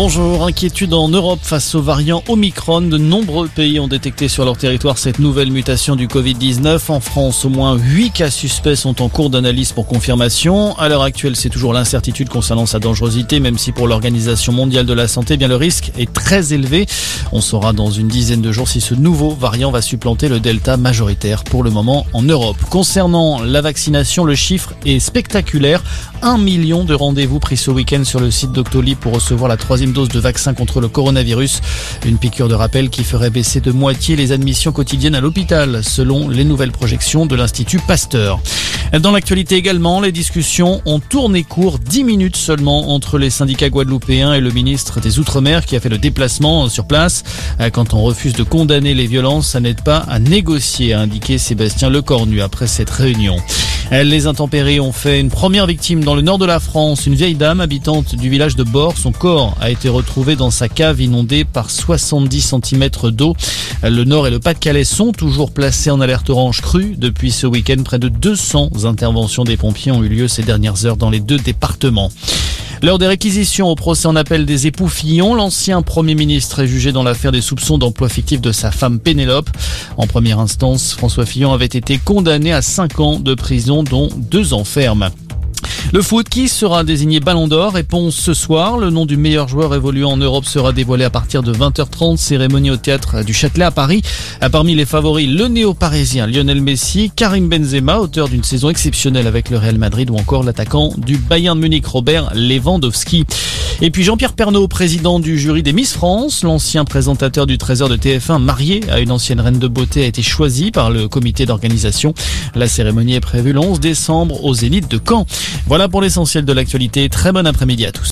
Bonjour, inquiétude en Europe face au variant Omicron. De nombreux pays ont détecté sur leur territoire cette nouvelle mutation du Covid-19. En France, au moins 8 cas suspects sont en cours d'analyse pour confirmation. À l'heure actuelle, c'est toujours l'incertitude concernant sa dangerosité, même si pour l'Organisation mondiale de la santé, eh bien le risque est très élevé. On saura dans une dizaine de jours si ce nouveau variant va supplanter le Delta majoritaire pour le moment en Europe. Concernant la vaccination, le chiffre est spectaculaire. Un million de rendez-vous pris ce week-end sur le site Doctolib pour recevoir la troisième dose de vaccin contre le coronavirus. Une piqûre de rappel qui ferait baisser de moitié les admissions quotidiennes à l'hôpital, selon les nouvelles projections de l'Institut Pasteur. Dans l'actualité également, les discussions ont tourné court 10 minutes seulement entre les syndicats guadeloupéens et le ministre des Outre-mer qui a fait le déplacement sur place. Quand on refuse de condamner les violences, ça n'aide pas à négocier, a indiqué Sébastien Lecornu après cette réunion. Les intempéries ont fait une première victime dans le nord de la France. Une vieille dame habitante du village de Bord. Son corps a été retrouvé dans sa cave inondée par 70 cm d'eau. Le nord et le Pas-de-Calais sont toujours placés en alerte orange crue. Depuis ce week-end, près de 200 interventions des pompiers ont eu lieu ces dernières heures dans les deux départements. Lors des réquisitions au procès en appel des époux Fillon, l'ancien Premier ministre est jugé dans l'affaire des soupçons d'emploi fictif de sa femme Pénélope. En première instance, François Fillon avait été condamné à 5 ans de prison, dont 2 ans ferme. Le foot qui sera désigné Ballon d'Or Réponse ce soir. Le nom du meilleur joueur évoluant en Europe sera dévoilé à partir de 20h30. Cérémonie au théâtre du Châtelet à Paris. Parmi les favoris, le néo-parisien Lionel Messi, Karim Benzema, auteur d'une saison exceptionnelle avec le Real Madrid ou encore l'attaquant du Bayern Munich Robert Lewandowski. Et puis Jean-Pierre Pernaud, président du jury des Miss France, l'ancien présentateur du Trésor de TF1 marié à une ancienne reine de beauté a été choisi par le comité d'organisation. La cérémonie est prévue le 11 décembre aux Zénith de Caen. Voilà pour l'essentiel de l'actualité. Très bon après-midi à tous.